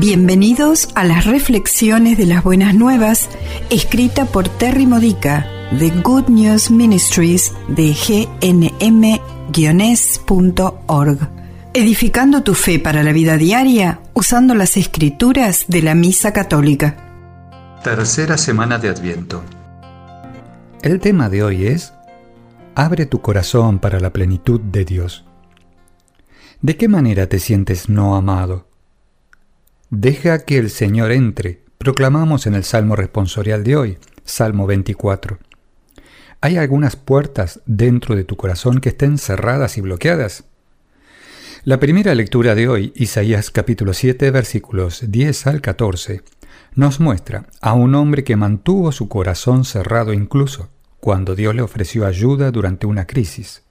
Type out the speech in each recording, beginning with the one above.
Bienvenidos a las reflexiones de las buenas nuevas, escrita por Terry Modica de Good News Ministries de gnm-es.org. Edificando tu fe para la vida diaria usando las escrituras de la Misa Católica. Tercera semana de Adviento. El tema de hoy es Abre tu corazón para la plenitud de Dios. ¿De qué manera te sientes no amado? Deja que el Señor entre, proclamamos en el Salmo responsorial de hoy, Salmo 24. ¿Hay algunas puertas dentro de tu corazón que estén cerradas y bloqueadas? La primera lectura de hoy, Isaías capítulo 7, versículos 10 al 14, nos muestra a un hombre que mantuvo su corazón cerrado incluso cuando Dios le ofreció ayuda durante una crisis.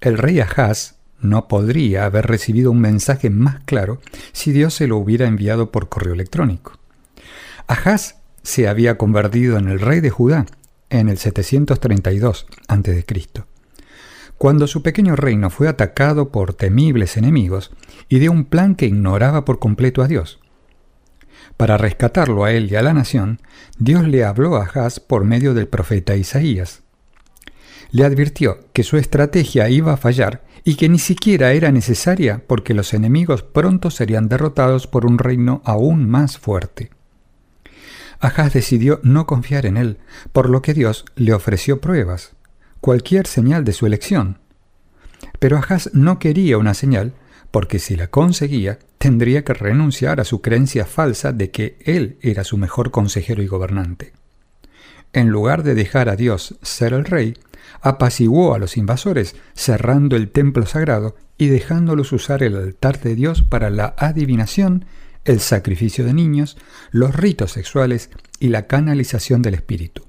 El rey Ahaz no podría haber recibido un mensaje más claro si Dios se lo hubiera enviado por correo electrónico. Ahaz se había convertido en el rey de Judá en el 732 a.C. Cuando su pequeño reino fue atacado por temibles enemigos y de un plan que ignoraba por completo a Dios. Para rescatarlo a él y a la nación, Dios le habló a Ahaz por medio del profeta Isaías. Le advirtió que su estrategia iba a fallar y que ni siquiera era necesaria porque los enemigos pronto serían derrotados por un reino aún más fuerte. Ahaz decidió no confiar en él, por lo que Dios le ofreció pruebas, cualquier señal de su elección. Pero Ahaz no quería una señal, porque si la conseguía, tendría que renunciar a su creencia falsa de que él era su mejor consejero y gobernante. En lugar de dejar a Dios ser el rey, apaciguó a los invasores, cerrando el templo sagrado y dejándolos usar el altar de Dios para la adivinación, el sacrificio de niños, los ritos sexuales y la canalización del espíritu.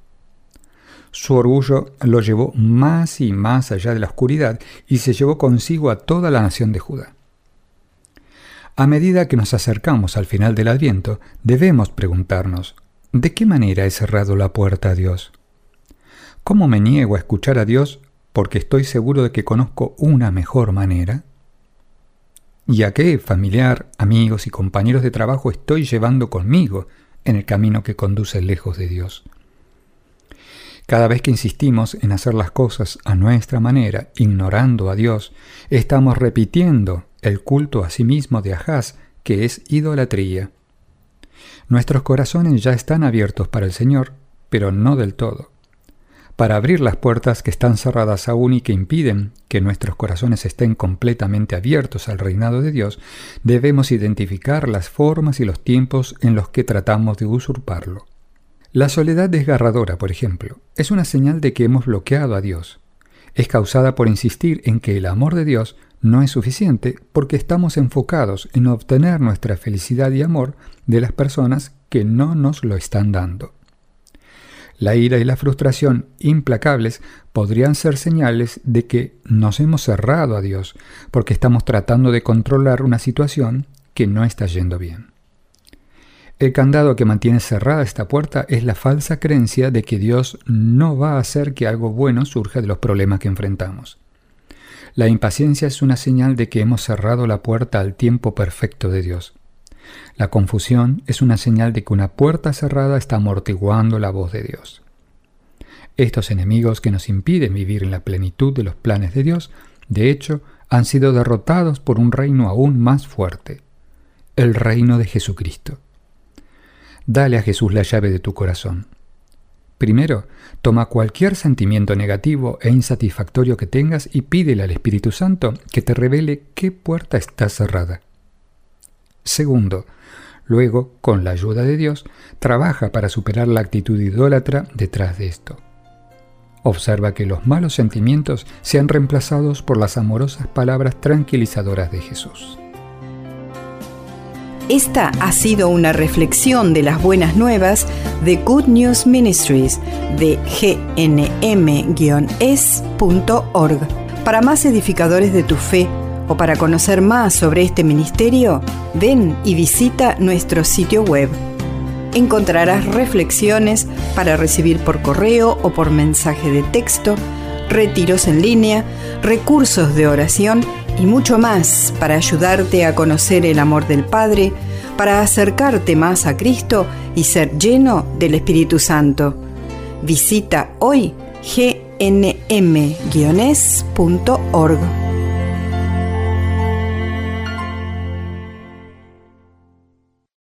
Su orgullo lo llevó más y más allá de la oscuridad y se llevó consigo a toda la nación de Judá. A medida que nos acercamos al final del Adviento, debemos preguntarnos, ¿de qué manera he cerrado la puerta a Dios? ¿Cómo me niego a escuchar a Dios porque estoy seguro de que conozco una mejor manera? ¿Y a qué familiar, amigos y compañeros de trabajo estoy llevando conmigo en el camino que conduce lejos de Dios? Cada vez que insistimos en hacer las cosas a nuestra manera, ignorando a Dios, estamos repitiendo el culto a sí mismo de Ahaz, que es idolatría. Nuestros corazones ya están abiertos para el Señor, pero no del todo. Para abrir las puertas que están cerradas aún y que impiden que nuestros corazones estén completamente abiertos al reinado de Dios, debemos identificar las formas y los tiempos en los que tratamos de usurparlo. La soledad desgarradora, por ejemplo, es una señal de que hemos bloqueado a Dios. Es causada por insistir en que el amor de Dios no es suficiente porque estamos enfocados en obtener nuestra felicidad y amor de las personas que no nos lo están dando. La ira y la frustración implacables podrían ser señales de que nos hemos cerrado a Dios porque estamos tratando de controlar una situación que no está yendo bien. El candado que mantiene cerrada esta puerta es la falsa creencia de que Dios no va a hacer que algo bueno surja de los problemas que enfrentamos. La impaciencia es una señal de que hemos cerrado la puerta al tiempo perfecto de Dios. La confusión es una señal de que una puerta cerrada está amortiguando la voz de Dios. Estos enemigos que nos impiden vivir en la plenitud de los planes de Dios, de hecho, han sido derrotados por un reino aún más fuerte, el reino de Jesucristo. Dale a Jesús la llave de tu corazón. Primero, toma cualquier sentimiento negativo e insatisfactorio que tengas y pídele al Espíritu Santo que te revele qué puerta está cerrada. Segundo, luego, con la ayuda de Dios, trabaja para superar la actitud idólatra detrás de esto. Observa que los malos sentimientos sean reemplazados por las amorosas palabras tranquilizadoras de Jesús. Esta ha sido una reflexión de las buenas nuevas de Good News Ministries de gnm-es.org. Para más edificadores de tu fe, o para conocer más sobre este ministerio, ven y visita nuestro sitio web. Encontrarás reflexiones para recibir por correo o por mensaje de texto, retiros en línea, recursos de oración y mucho más para ayudarte a conocer el amor del Padre, para acercarte más a Cristo y ser lleno del Espíritu Santo. Visita hoy gnm-es.org.